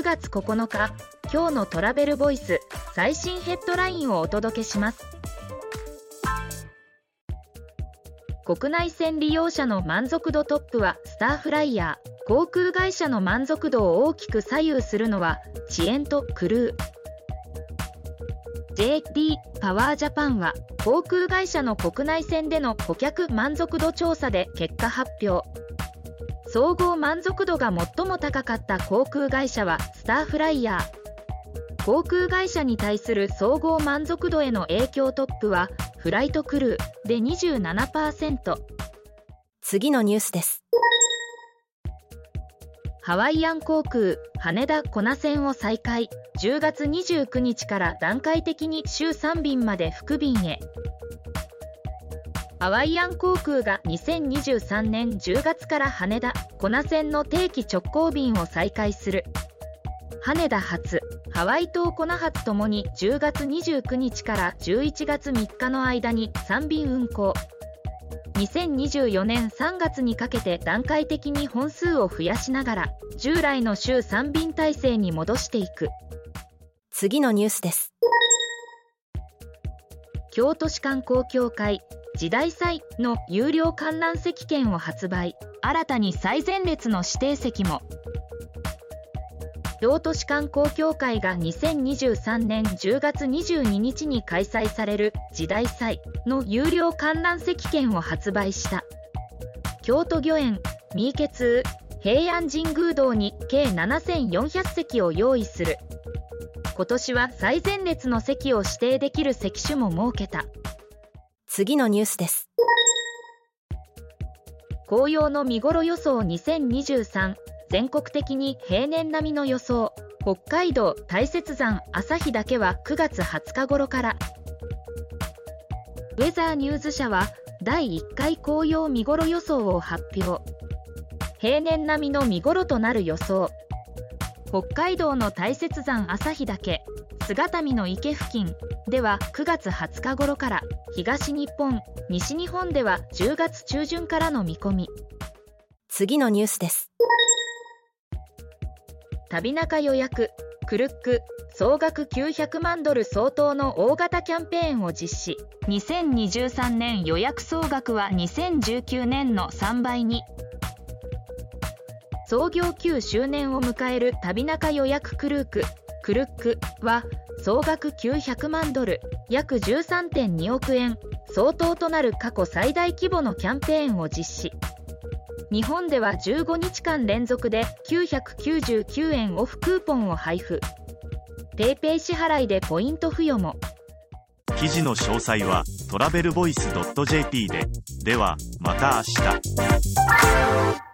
9月9日今日のトラベルボイス最新ヘッドラインをお届けします。国内線利用者の満足度トップはスターフライヤー。航空会社の満足度を大きく左右するのは遅延とクルー。JD パワージャパンは航空会社の国内線での顧客満足度調査で結果発表。総合満足度が最も高かった航空会社はスターフライヤー。航空会社に対する総合満足度への影響トップはフライトクルーで27%次のニュースです。ハワイアン航空羽田コナ線を再開。10月29日から段階的に週3便まで副便へハワイアン航空が2023年10月から羽田コナ線の定期直行便を再開する。羽田発ハワイ島コナ発ともに10月29日から11月3日の間に3便運航2024年3月にかけて段階的に本数を増やしながら従来の週3便体制に戻していく。次のニュースです。京都市観光協会時代祭の有料観覧席券を発売。新たに最前列の指定席も。京都市観光協会が2023年10月22日に開催される時代祭の有料観覧席券を発売した。京都御苑三池通平安神宮堂に計7400席を用意する。今年は最前列の席を指定できる席種も設けた。次のニュースです。紅葉の見頃予想2023全国的に平年並みの予想。北海道大雪山旭岳は9月20日頃から。ウェザーニューズ社は第1回紅葉見頃予想を発表。平年並みの見頃となる予想。北海道の大雪山旭岳姿見の池付近では9月20日頃から東日本西日本では10月中旬からの見込み。次のニュースです。旅中予約クルック総額900万ドル相当の大型キャンペーンを実施。2023年予約総額は2019年の3倍に創業9周年を迎える旅中予約クルーク。クルックは総額900万ドル。約13.2億円。相当となる過去最大規模のキャンペーンを実施。日本では15日間連続で999円オフクーポンを配布。PayPay 支払いでポイント付与も。記事の詳細はトラベルボイス .jp で。ではまた明日。